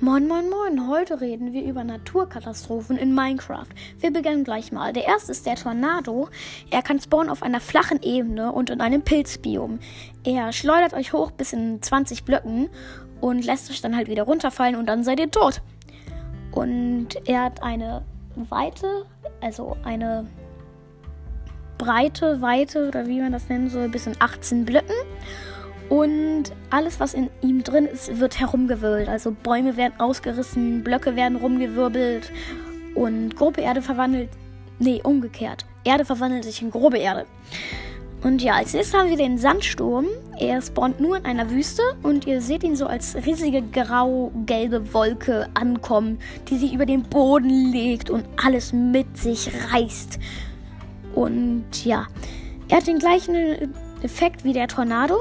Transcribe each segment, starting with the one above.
Moin, moin, moin. Heute reden wir über Naturkatastrophen in Minecraft. Wir beginnen gleich mal. Der erste ist der Tornado. Er kann spawnen auf einer flachen Ebene und in einem Pilzbiom. Er schleudert euch hoch bis in 20 Blöcken und lässt euch dann halt wieder runterfallen und dann seid ihr tot. Und er hat eine Weite, also eine Breite, Weite oder wie man das nennen soll, bis in 18 Blöcken. Und alles, was in ihm drin ist, wird herumgewirbelt. Also Bäume werden ausgerissen, Blöcke werden rumgewirbelt und grobe Erde verwandelt. Nee, umgekehrt. Erde verwandelt sich in grobe Erde. Und ja, als nächstes haben wir den Sandsturm. Er spawnt nur in einer Wüste und ihr seht ihn so als riesige grau-gelbe Wolke ankommen, die sich über den Boden legt und alles mit sich reißt. Und ja, er hat den gleichen Effekt wie der Tornado.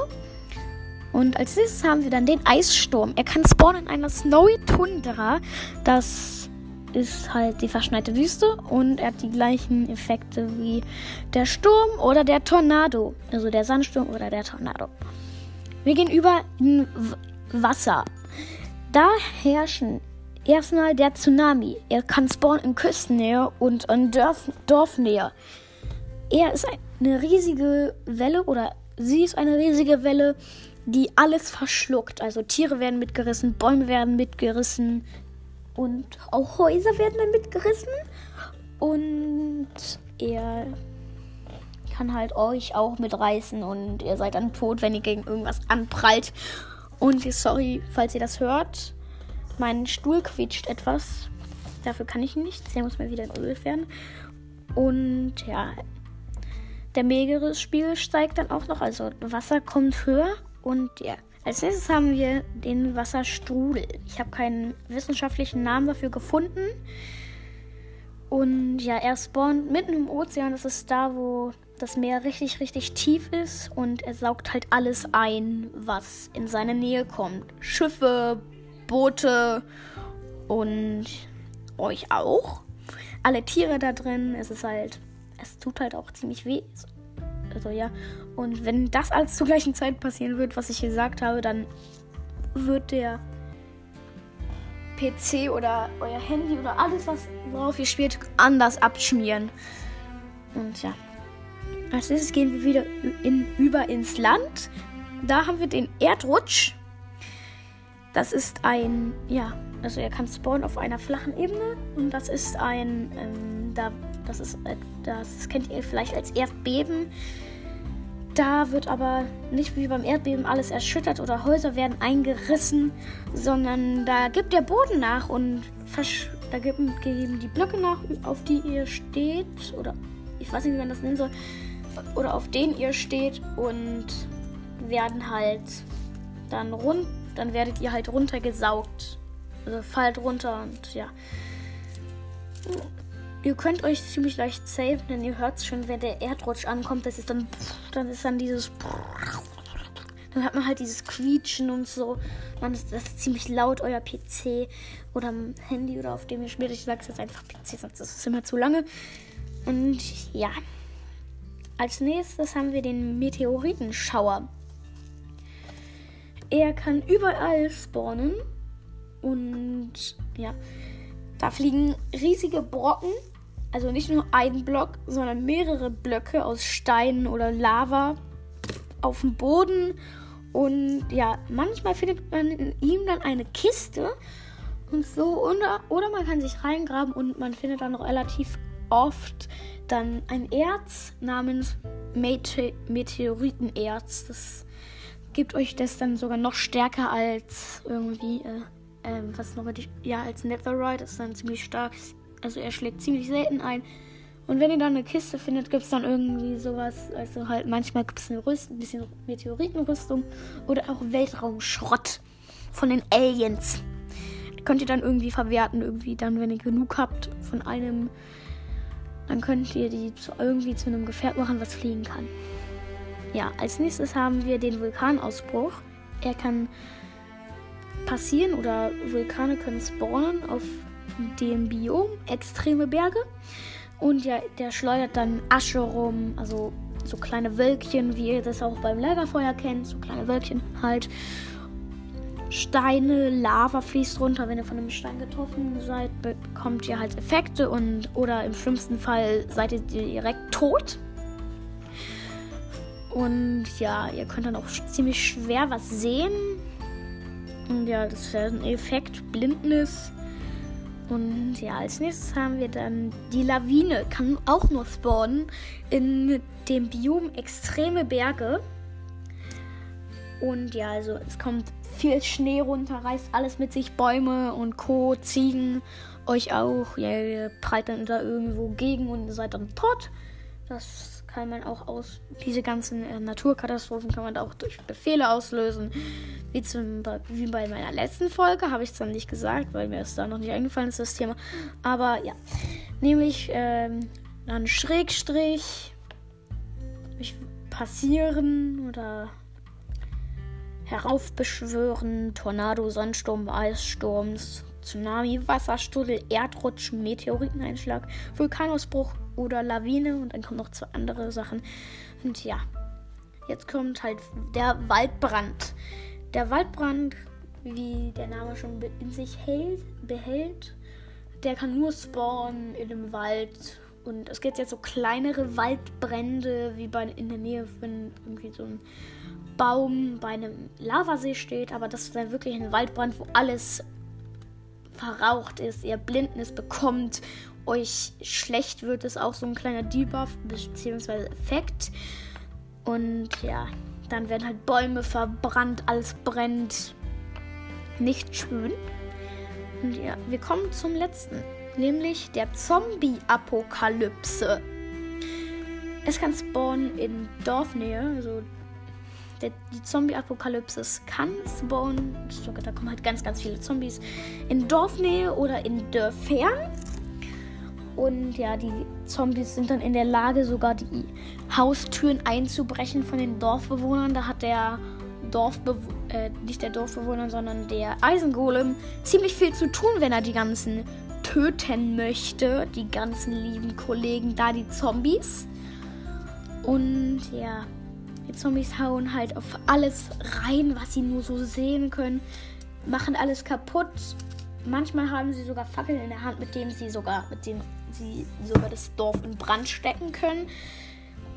Und als nächstes haben wir dann den Eissturm. Er kann spawnen in einer Snowy Tundra. Das ist halt die verschneite Wüste und er hat die gleichen Effekte wie der Sturm oder der Tornado. Also der Sandsturm oder der Tornado. Wir gehen über in Wasser. Da herrschen erstmal der Tsunami. Er kann spawnen in Küstennähe und in Dorf Dorfnähe. Er ist eine riesige Welle oder sie ist eine riesige Welle, die alles verschluckt. Also Tiere werden mitgerissen, Bäume werden mitgerissen und auch Häuser werden dann mitgerissen. Und er kann halt euch auch mitreißen und ihr seid dann tot, wenn ihr gegen irgendwas anprallt. Und sorry, falls ihr das hört. Mein Stuhl quietscht etwas. Dafür kann ich nichts. Der muss mal wieder in Öl werden. Und ja, der Meeresspiegel steigt dann auch noch. Also Wasser kommt höher. Und ja, als nächstes haben wir den Wasserstrudel. Ich habe keinen wissenschaftlichen Namen dafür gefunden. Und ja, er spawnt mitten im Ozean. Das ist da, wo das Meer richtig, richtig tief ist. Und er saugt halt alles ein, was in seine Nähe kommt. Schiffe, Boote und euch auch. Alle Tiere da drin. Es ist halt, es tut halt auch ziemlich weh. Also ja. Und wenn das alles zur gleichen Zeit passieren wird, was ich gesagt habe, dann wird der PC oder euer Handy oder alles, was worauf ihr spielt, anders abschmieren. Und ja. Als nächstes gehen wir wieder in, über ins Land. Da haben wir den Erdrutsch. Das ist ein, ja, also er kann spawnen auf einer flachen Ebene. Und das ist ein, ähm, da, das ist, äh, das kennt ihr vielleicht als Erdbeben. Da wird aber nicht wie beim Erdbeben alles erschüttert oder Häuser werden eingerissen, sondern da gibt der Boden nach und da geben, die Blöcke nach, auf die ihr steht. Oder ich weiß nicht, wie man das nennen soll. Oder auf denen ihr steht und werden halt dann rund, dann werdet ihr halt runtergesaugt. Also fallt runter und ja. Ihr könnt euch ziemlich leicht saven, denn ihr hört es schon, wenn der Erdrutsch ankommt. Das ist dann, dann ist dann dieses, dann hat man halt dieses Quietschen und so. Man ist das ist ziemlich laut, euer PC oder Handy oder auf dem ihr spielt. Ich sage jetzt einfach PC, sonst ist es immer zu lange. Und ja, als nächstes haben wir den Meteoritenschauer. Er kann überall spawnen und ja, da fliegen riesige Brocken, also nicht nur ein Block, sondern mehrere Blöcke aus Steinen oder Lava auf dem Boden. Und ja, manchmal findet man in ihm dann eine Kiste und so. Oder, oder man kann sich reingraben und man findet dann relativ oft dann ein Erz namens Mete Meteoritenerz. Das gibt euch das dann sogar noch stärker als irgendwie. Äh, ähm, was noch die, ja, als Netherite ist dann ziemlich stark. Also er schlägt ziemlich selten ein. Und wenn ihr dann eine Kiste findet, gibt es dann irgendwie sowas. Also halt manchmal gibt es eine Rüst, ein bisschen Meteoritenrüstung oder auch Weltraumschrott von den Aliens. Könnt ihr dann irgendwie verwerten, irgendwie dann, wenn ihr genug habt von einem, dann könnt ihr die zu, irgendwie zu einem Gefährt machen, was fliegen kann. Ja, als nächstes haben wir den Vulkanausbruch. Er kann passieren oder Vulkane können spawnen auf dem Biom, extreme Berge. Und ja, der schleudert dann Asche rum, also so kleine Wölkchen, wie ihr das auch beim Lagerfeuer kennt, so kleine Wölkchen halt. Steine, Lava fließt runter. Wenn ihr von einem Stein getroffen seid, bekommt ihr halt Effekte und oder im schlimmsten Fall seid ihr direkt tot. Und ja, ihr könnt dann auch ziemlich schwer was sehen. Und ja, das ist ein Effekt, Blindnis. Und ja, als nächstes haben wir dann die Lawine. Kann auch nur spawnen in dem Biom extreme Berge. Und ja, also es kommt viel Schnee runter, reißt alles mit sich, Bäume und Co., Ziegen, euch auch. Ja, ihr prallt dann da irgendwo gegen und seid dann tot. Das kann man auch aus. Diese ganzen äh, Naturkatastrophen kann man auch durch Befehle auslösen. Wie, zum, wie bei meiner letzten Folge, habe ich es dann nicht gesagt, weil mir es da noch nicht eingefallen ist, das Thema. Aber ja, nämlich ähm, dann Schrägstrich passieren oder heraufbeschwören, Tornado, Sandsturm, Eissturms, Tsunami, Wasserstrudel, Erdrutsch, Meteoriteneinschlag, Vulkanausbruch oder Lawine und dann kommen noch zwei andere Sachen. Und ja, jetzt kommt halt der Waldbrand. Der Waldbrand, wie der Name schon in sich hält, behält, der kann nur spawnen in einem Wald. Und es gibt jetzt so kleinere Waldbrände, wie bei in der Nähe, wenn irgendwie so ein Baum bei einem Lavasee steht, aber das ist dann wirklich ein Waldbrand, wo alles verraucht ist, ihr Blindnis bekommt, euch schlecht wird, ist auch so ein kleiner Debuff bzw. Effekt. Und ja, dann werden halt Bäume verbrannt, alles brennt. Nicht schön. Und ja, wir kommen zum letzten, nämlich der Zombie-Apokalypse. Es kann spawnen in Dorfnähe, also der, die Zombie-Apokalypse kann spawnen. Da kommen halt ganz, ganz viele Zombies in Dorfnähe oder in Dörfern. Und ja, die Zombies sind dann in der Lage, sogar die Haustüren einzubrechen von den Dorfbewohnern. Da hat der Dorfbewohner, äh, nicht der Dorfbewohner, sondern der Eisengolem ziemlich viel zu tun, wenn er die ganzen töten möchte. Die ganzen lieben Kollegen da, die Zombies. Und ja, die Zombies hauen halt auf alles rein, was sie nur so sehen können. Machen alles kaputt. Manchmal haben sie sogar Fackeln in der Hand, mit denen sie sogar, mit denen sie sogar das Dorf in Brand stecken können.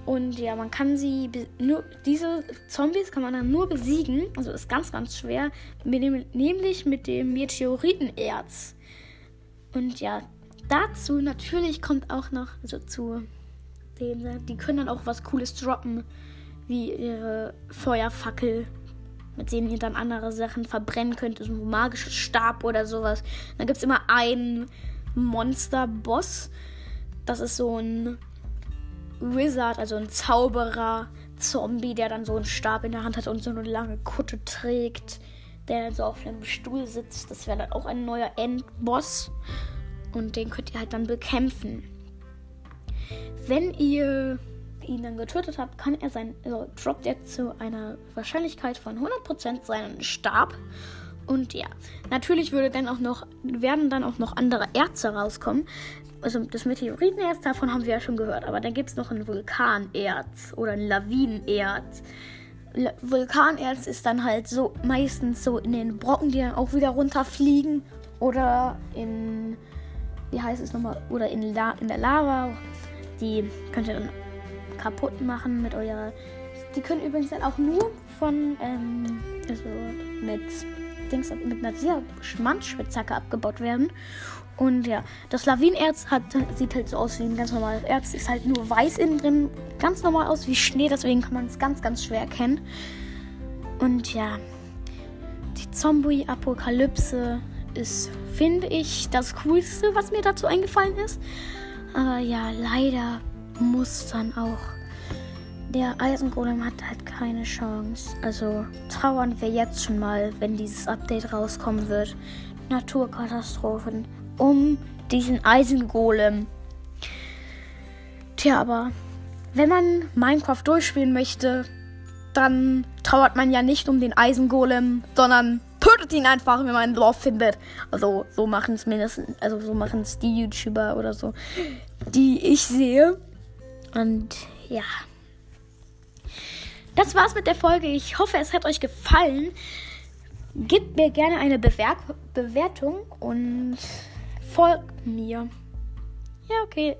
Und ja, man kann sie nur diese Zombies kann man dann nur besiegen. Also ist ganz, ganz schwer. Mit dem, nämlich mit dem Meteoritenerz. Und ja, dazu natürlich kommt auch noch, also zu denen, die können dann auch was Cooles droppen wie ihre Feuerfackel, mit denen ihr dann andere Sachen verbrennen könnt, so ein magisches Stab oder sowas. Dann gibt es immer einen Monster-Boss. Das ist so ein Wizard, also ein Zauberer, Zombie, der dann so einen Stab in der Hand hat und so eine lange Kutte trägt, der dann so auf einem Stuhl sitzt. Das wäre dann auch ein neuer Endboss. Und den könnt ihr halt dann bekämpfen. Wenn ihr ihn dann getötet habt, kann er sein, also droppt er zu einer Wahrscheinlichkeit von 100% seinen Stab. Und ja, natürlich würde dann auch noch, werden dann auch noch andere Erze rauskommen. Also das Meteoritenerz, davon haben wir ja schon gehört. Aber dann gibt es noch ein Vulkanerz oder ein Lawinenerz. La Vulkanerz ist dann halt so meistens so in den Brocken, die dann auch wieder runterfliegen. Oder in, wie heißt es nochmal, oder in, La in der Lava. Die könnt ihr dann kaputt machen mit eurer. Die können übrigens dann auch nur von, ähm, also mit Dings, mit einer Diamantspitzhacke abgebaut werden. Und ja, das Lawinenerz hat, sieht halt so aus wie ein ganz normales Erz. Ist halt nur weiß innen drin. Ganz normal aus wie Schnee, deswegen kann man es ganz, ganz schwer erkennen. Und ja, die Zombie-Apokalypse ist, finde ich, das Coolste, was mir dazu eingefallen ist. Aber ja, leider muss dann auch. Der Eisengolem hat halt keine Chance. Also trauern wir jetzt schon mal, wenn dieses Update rauskommen wird. Naturkatastrophen um diesen Eisengolem. Tja, aber wenn man Minecraft durchspielen möchte, dann trauert man ja nicht um den Eisengolem, sondern tötet ihn einfach, wenn man ein Dorf findet. Also so machen es mindestens, also so machen es die YouTuber oder so, die ich sehe. Und ja. Das war's mit der Folge. Ich hoffe, es hat euch gefallen. Gebt mir gerne eine Bewer Bewertung und folgt mir. Ja, okay.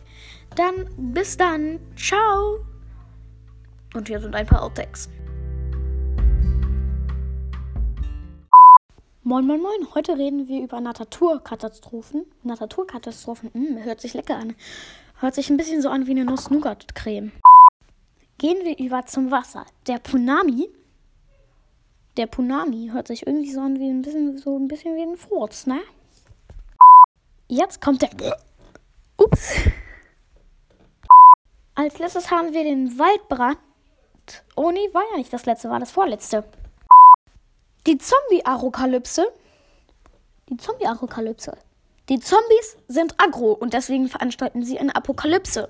Dann bis dann. Ciao. Und hier sind ein paar Outtakes. Moin, moin, moin. Heute reden wir über Naturkatastrophen. Naturkatastrophen, mh, hm, hört sich lecker an. Hört sich ein bisschen so an wie eine Nuss-Nougat-Creme. Gehen wir über zum Wasser. Der Punami. Der Punami hört sich irgendwie so an wie ein bisschen, so ein bisschen wie ein Furz, ne? Jetzt kommt der. Ups. Als letztes haben wir den Waldbrand. Oh nee, war ja nicht das letzte, war das vorletzte. Die Zombie-Arokalypse. Die Zombie-Arokalypse. Die Zombies sind aggro und deswegen veranstalten sie eine Apokalypse.